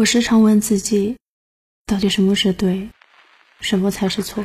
我时常问自己到底什么是对什么才是错？